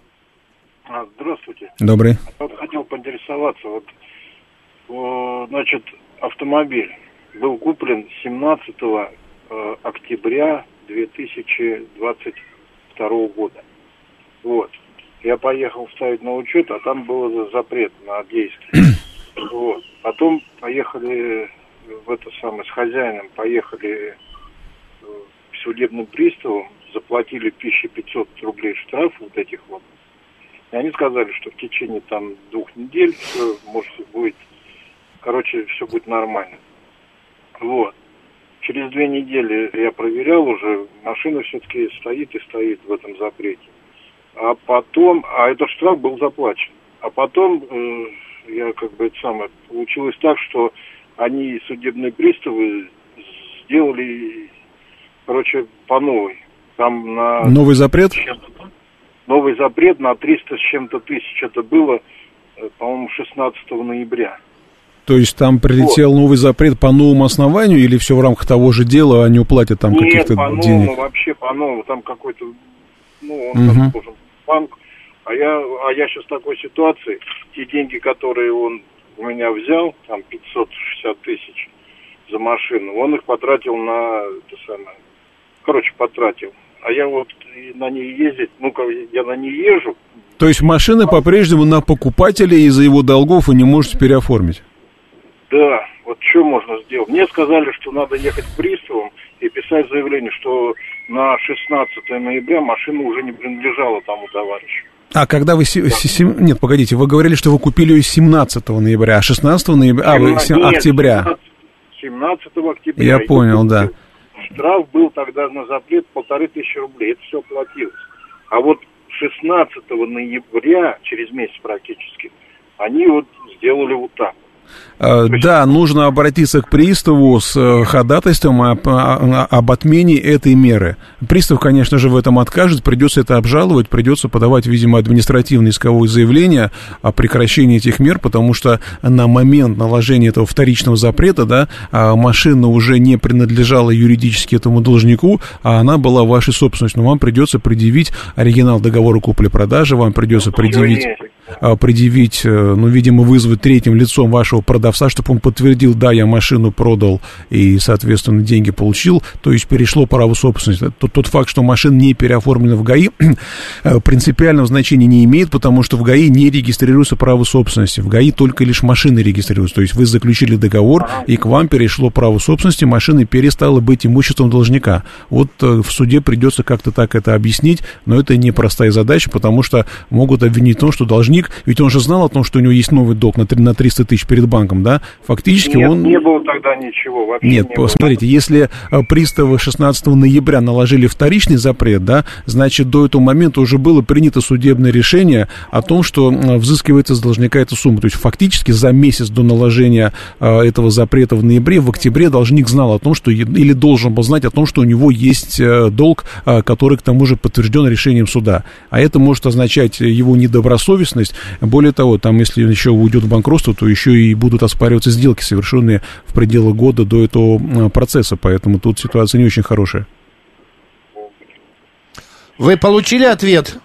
А, здравствуйте. Добрый. Вот хотел поинтересоваться. Вот, значит, автомобиль был куплен 17 э, октября 2022 года. Вот. Я поехал ставить на учет, а там был запрет на действие. Вот. Потом поехали в это самое с хозяином, поехали к судебным приставам, заплатили 1500 рублей штраф вот этих вот. И они сказали, что в течение там двух недель все может будет, короче, все будет нормально. Вот. через две недели я проверял уже, машина все-таки стоит и стоит в этом запрете. А потом, а этот штраф был заплачен. А потом э, я как бы это самое, получилось так, что они, судебные приставы, сделали, короче, по новой. Там на... Новый запрет? Новый запрет на 300 с чем-то тысяч. Это было, э, по-моему, 16 ноября. То есть там прилетел вот. новый запрет по новому основанию или все в рамках того же дела, они уплатят там каких-то денег? новому, вообще по новому. Там какой-то, ну, он угу. там должен банк. А я, а я сейчас в такой ситуации, те деньги, которые он у меня взял, там 560 тысяч за машину, он их потратил на, это самое, короче, потратил. А я вот на ней ездить, ну, я на ней езжу. То есть машины по-прежнему на покупателя из-за его долгов вы не можете переоформить? Да, вот что можно сделать? Мне сказали, что надо ехать к приставам и писать заявление, что на 16 ноября машина уже не принадлежала тому товарищу. А когда вы... Да. Нет, погодите, вы говорили, что вы купили ее 17 ноября, а 16 ноября... А, вы... Нет, октября. 17 октября. Я понял, да. Штраф был тогда на запрет полторы тысячи рублей. Это все платилось. А вот 16 ноября, через месяц практически, они вот сделали вот так. Да, нужно обратиться к приставу с э, ходатайством об, об отмене этой меры. Пристав, конечно же, в этом откажет, придется это обжаловать, придется подавать, видимо, административное исковое заявление о прекращении этих мер, потому что на момент наложения этого вторичного запрета, да, а машина уже не принадлежала юридически этому должнику, а она была вашей собственностью. Но вам придется предъявить оригинал договора купли-продажи, вам придется предъявить а, предъявить, э, ну, видимо, вызвать третьим лицом вашего продавца, чтобы он подтвердил, да, я машину продал и, соответственно, деньги получил, то есть перешло право собственности. Тот, тот факт, что машина не переоформлена в ГАИ, э, принципиального значения не имеет, потому что в ГАИ не регистрируется право собственности. В ГАИ только лишь машины регистрируются. То есть вы заключили договор, и к вам перешло право собственности, машина перестала быть имуществом должника. Вот э, в суде придется как-то так это объяснить, но это непростая задача, потому что могут обвинить в том, что должник должник, ведь он же знал о том, что у него есть новый долг на, на 300 тысяч перед банком, да? Фактически Нет, он... не было тогда ничего вообще. Нет, не посмотрите, было. если э, приставы 16 ноября наложили вторичный запрет, да, значит, до этого момента уже было принято судебное решение о том, что взыскивается с должника эта сумма. То есть фактически за месяц до наложения э, этого запрета в ноябре, в октябре должник знал о том, что или должен был знать о том, что у него есть э, долг, который к тому же подтвержден решением суда. А это может означать его недобросовестность, есть, более того, там, если еще уйдет в банкротство, то еще и будут оспариваться сделки, совершенные в пределах года до этого процесса, поэтому тут ситуация не очень хорошая. Вы получили ответ?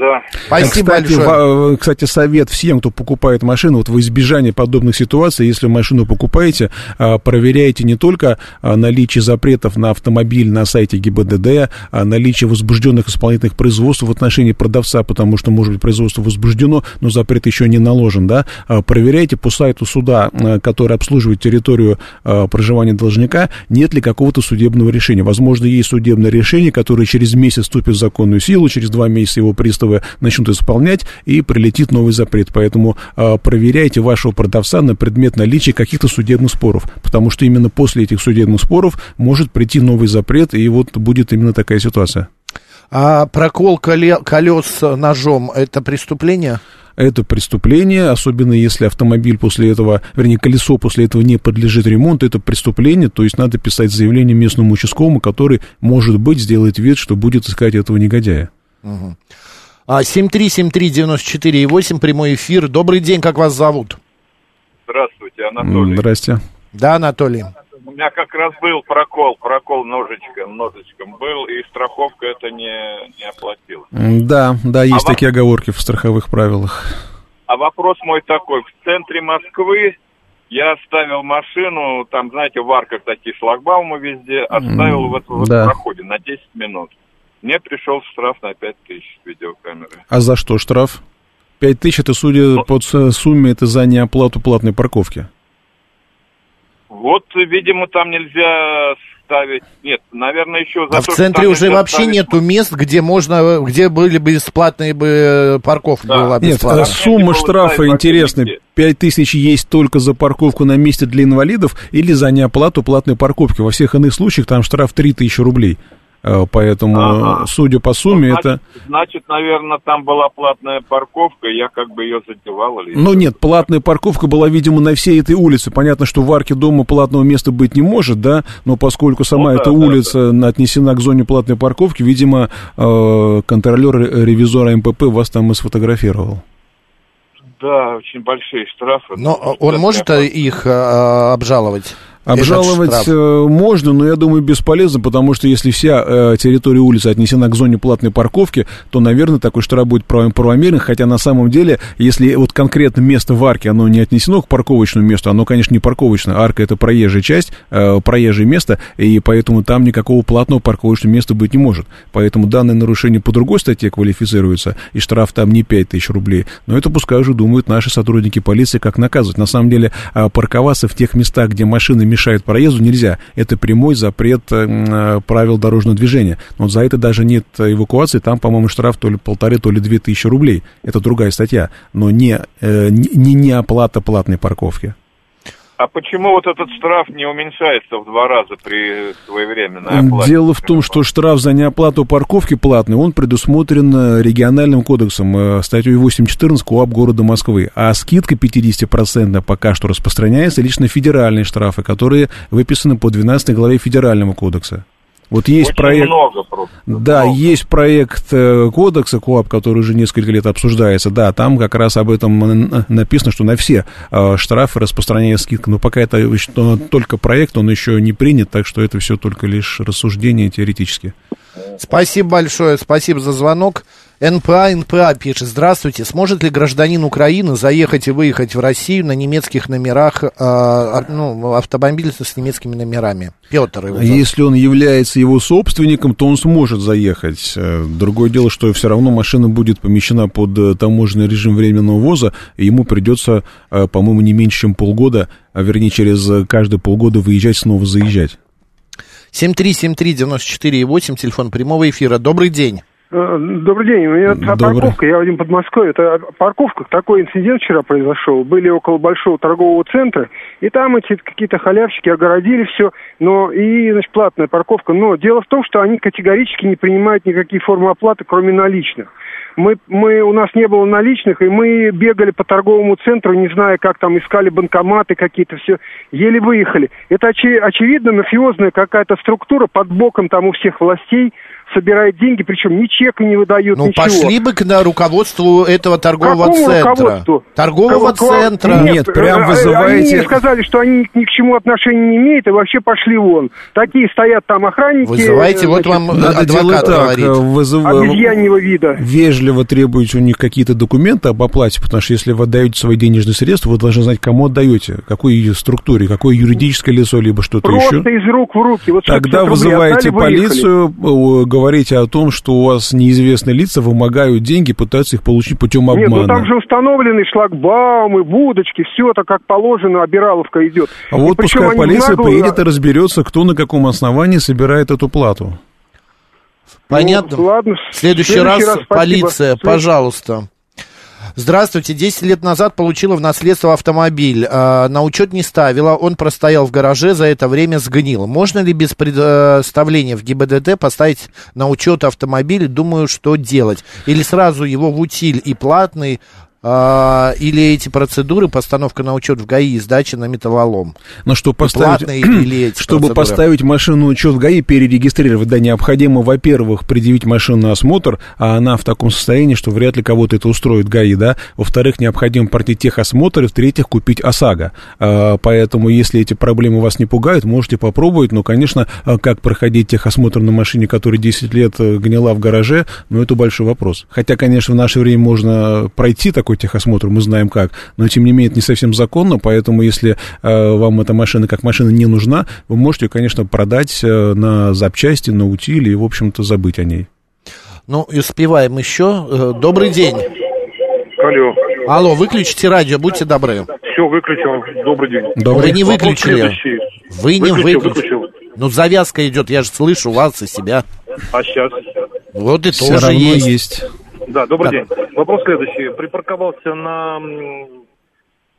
Да. Спасибо кстати, большое. В, кстати, совет всем, кто покупает машину, вот в избежание подобных ситуаций, если машину покупаете, а, проверяйте не только а, наличие запретов на автомобиль на сайте ГИБДД, а наличие возбужденных исполнительных производств в отношении продавца, потому что, может быть, производство возбуждено, но запрет еще не наложен, да, а, проверяйте по сайту суда, который обслуживает территорию проживания должника, нет ли какого-то судебного решения. Возможно, есть судебное решение, которое через месяц вступит в законную силу, через два месяца его пристав отзывы начнут исполнять, и прилетит новый запрет. Поэтому э, проверяйте вашего продавца на предмет наличия каких-то судебных споров, потому что именно после этих судебных споров может прийти новый запрет, и вот будет именно такая ситуация. А прокол колес ножом – это преступление? это преступление, особенно если автомобиль после этого, вернее, колесо после этого не подлежит ремонту, это преступление, то есть надо писать заявление местному участковому, который, может быть, сделает вид, что будет искать этого негодяя. Угу. 7373948, прямой эфир. Добрый день, как вас зовут? Здравствуйте, Анатолий. Здрасте. Да, Анатолий. У меня как раз был прокол, прокол ножичком, ножичком был, и страховка это не, не оплатила. Да, да, есть а такие во... оговорки в страховых правилах. А вопрос мой такой, в центре Москвы я оставил машину, там, знаете, в арках такие шлагбаумы везде, оставил в этом да. проходе на 10 минут. Мне пришел штраф на 5 тысяч с видеокамеры. А за что штраф? 5 тысяч, это, судя ну, по сумме, это за неоплату платной парковки. Вот, видимо, там нельзя оставить. Нет, наверное, еще за А то, в центре уже вообще оставить- нету мест, где можно, где были бы бесплатные бы э, парковка была Нет, э, сумма штрафа интересная. Пять тысяч есть только за парковку на месте для инвалидов или за неоплату платной парковки. Во всех иных случаях там штраф три тысячи рублей. Э, Поэтому, Ага. судя по сумме, Значит, это... значит, наверное, там была платная парковка, я как бы ее задевал или... Ну нет, платная парковка была, видимо, на всей этой улице. Понятно, что в арке дома платного места быть не может, да, но поскольку сама Ну да, эта да, улица отнесена к зоне платной парковки, видимо, э, контролер э, ревизора МПП вас там и сфотографировал. Да, очень большие штрафы. Но Ну, он да, может их обжаловать? Обжаловать э, можно, но я думаю, бесполезно, потому что если вся э, территория улицы отнесена к зоне платной парковки, то, наверное, такой штраф будет прав- правомерен, хотя на самом деле, если вот конкретно место в арке, оно не отнесено к парковочному месту, оно, конечно, не парковочное, арка это проезжая часть, э, проезжее место, и поэтому там никакого платного парковочного места быть не может. Поэтому данное нарушение по другой статье квалифицируется, и штраф там не 5 тысяч рублей, но это пускай уже думают наши сотрудники полиции, как наказывать. На самом деле, парковаться в тех местах, где машины мешают проезду, нельзя. Это прямой запрет э, э, правил дорожного движения. Но за это даже нет эвакуации, там, по-моему, штраф то ли полторы, то ли две тысячи рублей. Это другая статья, но не, э, не, не оплата платной парковки. А почему вот этот штраф не уменьшается в два раза при своевременной оплате? Дело в том, что штраф за неоплату парковки платный, он предусмотрен э, региональным кодексом, э, статьей 8.14 КОАП города Москвы. А скидка 50% пока что распространяется лишь на федеральные штрафы, которые выписаны по 12 главе федерального кодекса. Вот есть Очень проект... много просто. Да, есть проект э, кодекса КОАП, который уже несколько лет обсуждается. Да, там как раз об этом написано, что на все э, штрафы распространяется скидка. Но пока это еще только проект, он еще не принят, так что это все только лишь рассуждения теоретически. Спасибо большое, спасибо за звонок. НПА, НПА пишет, здравствуйте, сможет ли гражданин Украины заехать и выехать в Россию на немецких номерах, э, ну, автомобиль с немецкими номерами? Петр его зовут. Если он является его собственником, то он сможет заехать. Э, Другое дело, что все равно машина будет помещена под э, таможенный режим временного ввоза, и ему придется, э, по-моему, не меньше, чем полгода, а вернее, через каждые полгода выезжать, снова заезжать. 7373948, телефон прямого эфира. Добрый день. Э, Добрый день. У меня Добрый. парковка, я Вадим Подмосковье. Это парковка, такой инцидент вчера произошел. Были около большого торгового центра, и там эти какие-то халявщики огородили все, но и, значит, платная парковка. Но дело в том, что они категорически не принимают никакие формы оплаты, кроме наличных. Мы, мы, у нас не было наличных, и мы бегали по торговому центру, не зная, как там искали банкоматы какие-то, все, еле выехали. Это очи- очевидно мафиозная какая-то структура под боком там у всех властей, собирает деньги, причем ни чека не выдают, Ну, ничего. пошли бы к на руководству этого торгового Какому центра. руководству? Торгового Кого- кого- центра. Нет, прям э, э, вызываете- Они сказали, что они ни к чему отношения не имеют, и вообще пошли вон. Такие стоят там охранники. Вызывайте, вот вам Надо адвокат так, говорит. э, вызыв- Обезьяньего вида. вежливо требуете у них какие-то документы об оплате, потому что если вы отдаете свои денежные средства, вы должны знать, кому отдаете, какой ее структуре, какое юридическое лицо, либо что-то Просто еще. из рук в руки. Вот 600 Тогда вызываете отдали, выехали. полицию, говорите о том, что у вас неизвестные лица вымогают деньги, пытаются их получить путем Нет, обмана. ну там же установлены шлагбаумы, будочки, все это как положено, обираловка идет. А И вот причем пускай полиция нагло- приедет и разберется, кто на каком основании собирает эту плату. Понятно. Ну, ладно. В следующий, В раз, спасибо. полиция, пожалуйста. Здравствуйте, 10 лет назад получила в наследство автомобиль. А, на учет не ставила, он простоял в гараже, за это время сгнил. Можно ли без предоставления в ГИБДД поставить на учет автомобиль? Думаю, что делать. Или сразу его в утиль и платный, а, или эти процедуры, постановка на учет в ГАИ и сдача на металлолом. Но что поставить, или эти чтобы процедуры? поставить машину на учет в ГАИ, перерегистрировать, да, необходимо, во-первых, предъявить машину на осмотр, а она в таком состоянии, что вряд ли кого-то это устроит ГАИ, да. Во-вторых, необходимо пройти техосмотр, и в-третьих, купить ОСАГО. А, поэтому, если эти проблемы вас не пугают, можете попробовать, но, конечно, а, как проходить техосмотр на машине, которая 10 лет э, гнила в гараже, ну, это большой вопрос. Хотя, конечно, в наше время можно пройти такой техосмотр, мы знаем как, но, тем не менее, это не совсем законно, поэтому, если э, вам эта машина как машина не нужна, вы можете, ее, конечно, продать э, на запчасти, на утиле и, в общем-то, забыть о ней. Ну, и успеваем еще. Э, Добрый день. Алло. Алло, выключите радио, будьте добры. Все, выключил. Добрый день. Добрый. Вы не выключили. Вы не выключил. выключили. выключил. Ну, завязка идет, я же слышу вас и себя. А сейчас? Вот и Все тоже равно есть. есть. Да, добрый Так. день. Вопрос следующий. Припарковался на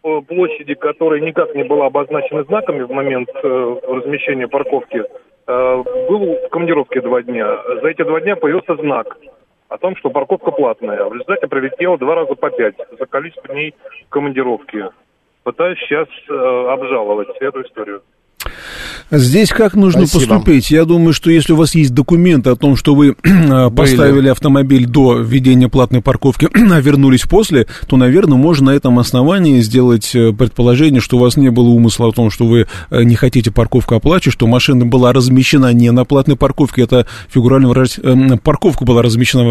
площади, которая никак не была обозначена знаками в момент э, размещения парковки. Э, был в командировке два дня. За эти два дня появился знак о том, что парковка платная. В результате прилетело два раза по пять за количество дней командировки. Пытаюсь сейчас э, обжаловать эту историю. Здесь как нужно Спасибо. поступить? Я думаю, что если у вас есть документы о том, что вы поставили автомобиль до введения платной парковки, а вернулись после, то, наверное, можно на этом основании сделать э, предположение, что у вас не было умысла о том, что вы э, не хотите парковку оплачивать, что машина была размещена не на платной парковке, это фигурально выражаясь, э, парковка была размещена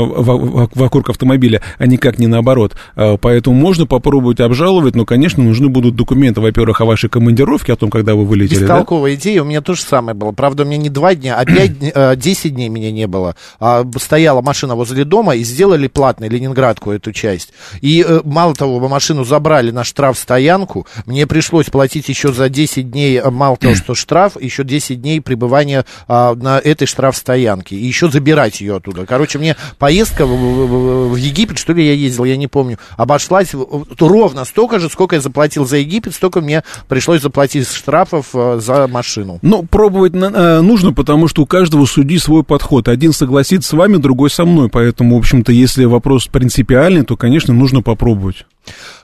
вокруг автомобиля, а никак не наоборот. Поэтому можно попробовать обжаловать, но, конечно, нужны будут документы, во-первых, о вашей командировке, о том, когда вы вылетели. да? Бестолковая идея, у меня то же самое было. Правда, у меня не два дня, а пять, э, 10 дней меня не было. А, стояла машина возле дома и сделали платной Ленинградку эту часть. И э, мало того, машину забрали на штраф-стоянку, мне пришлось платить еще за 10 дней, э, мало того, что штраф, еще 10 дней пребывания а, на этой штраф-стоянке. И еще забирать ее оттуда. Короче, мне поездка в, в- Египет, что ли, я ездил, я не помню, обошлась ровно столько же, сколько я заплатил за Египет, столько мне пришлось заплатить штрафов за машину. Ну, пробовать э, нужно, потому что у каждого судьи свой подход. Один согласится с вами, другой со мной. Поэтому, в общем-то, если вопрос принципиальный, то, конечно, нужно попробовать.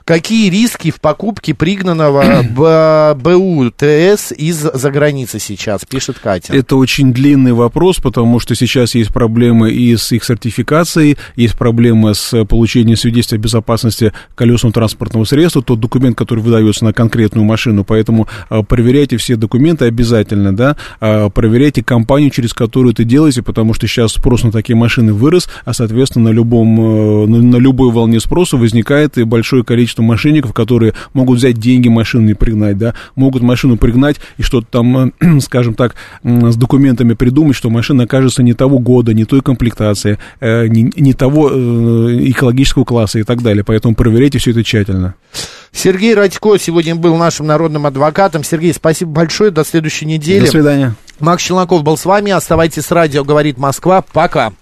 Какие риски в покупке пригнанного БУ ТС из-за границы сейчас, пишет Катя. Это очень длинный вопрос, потому что сейчас есть проблемы и с их сертификацией, есть проблемы с получением свидетельства о безопасности колесного транспортного средства, тот документ, который выдается на конкретную машину, поэтому а, проверяйте все документы обязательно, да, А, проверяйте компанию, через которую это делаете, потому что сейчас спрос на такие машины вырос, а, соответственно, на, любом, э, на, любой волне спроса возникает и большое количество мошенников, которые могут взять деньги машины и пригнать, да, могут машину пригнать и что-то там, э, скажем так, с документами придумать, что машина окажется не того года, не той комплектации, э, не, не того э, экологического класса и так далее. Поэтому проверяйте все это тщательно. Сергей Радько сегодня был нашим народным адвокатом. Сергей, спасибо большое. До следующей недели. До свидания. Макс Челноков был с вами. Оставайтесь с радио, говорит Москва. Пока.